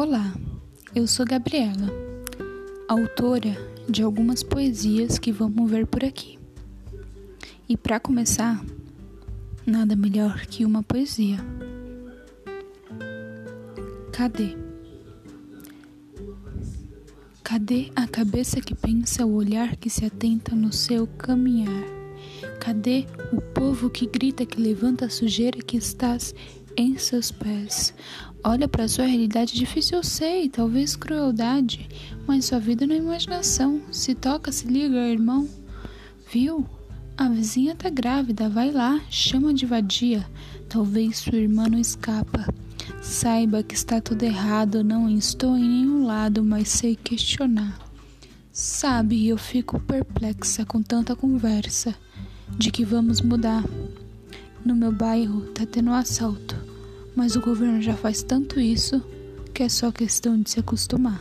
Olá, eu sou Gabriela, autora de algumas poesias que vamos ver por aqui. E para começar, nada melhor que uma poesia. Cadê? Cadê a cabeça que pensa, o olhar que se atenta no seu caminhar? Cadê o povo que grita, que levanta a sujeira que estás em seus pés. Olha para sua realidade difícil, eu sei, talvez crueldade, mas sua vida não é imaginação. Se toca, se liga, irmão. Viu? A vizinha tá grávida, vai lá, chama de vadia. Talvez sua irmã não escapa. Saiba que está tudo errado, não estou em nenhum lado, mas sei questionar. Sabe, eu fico perplexa com tanta conversa de que vamos mudar. No meu bairro tá tendo um assalto mas o governo já faz tanto isso que é só questão de se acostumar.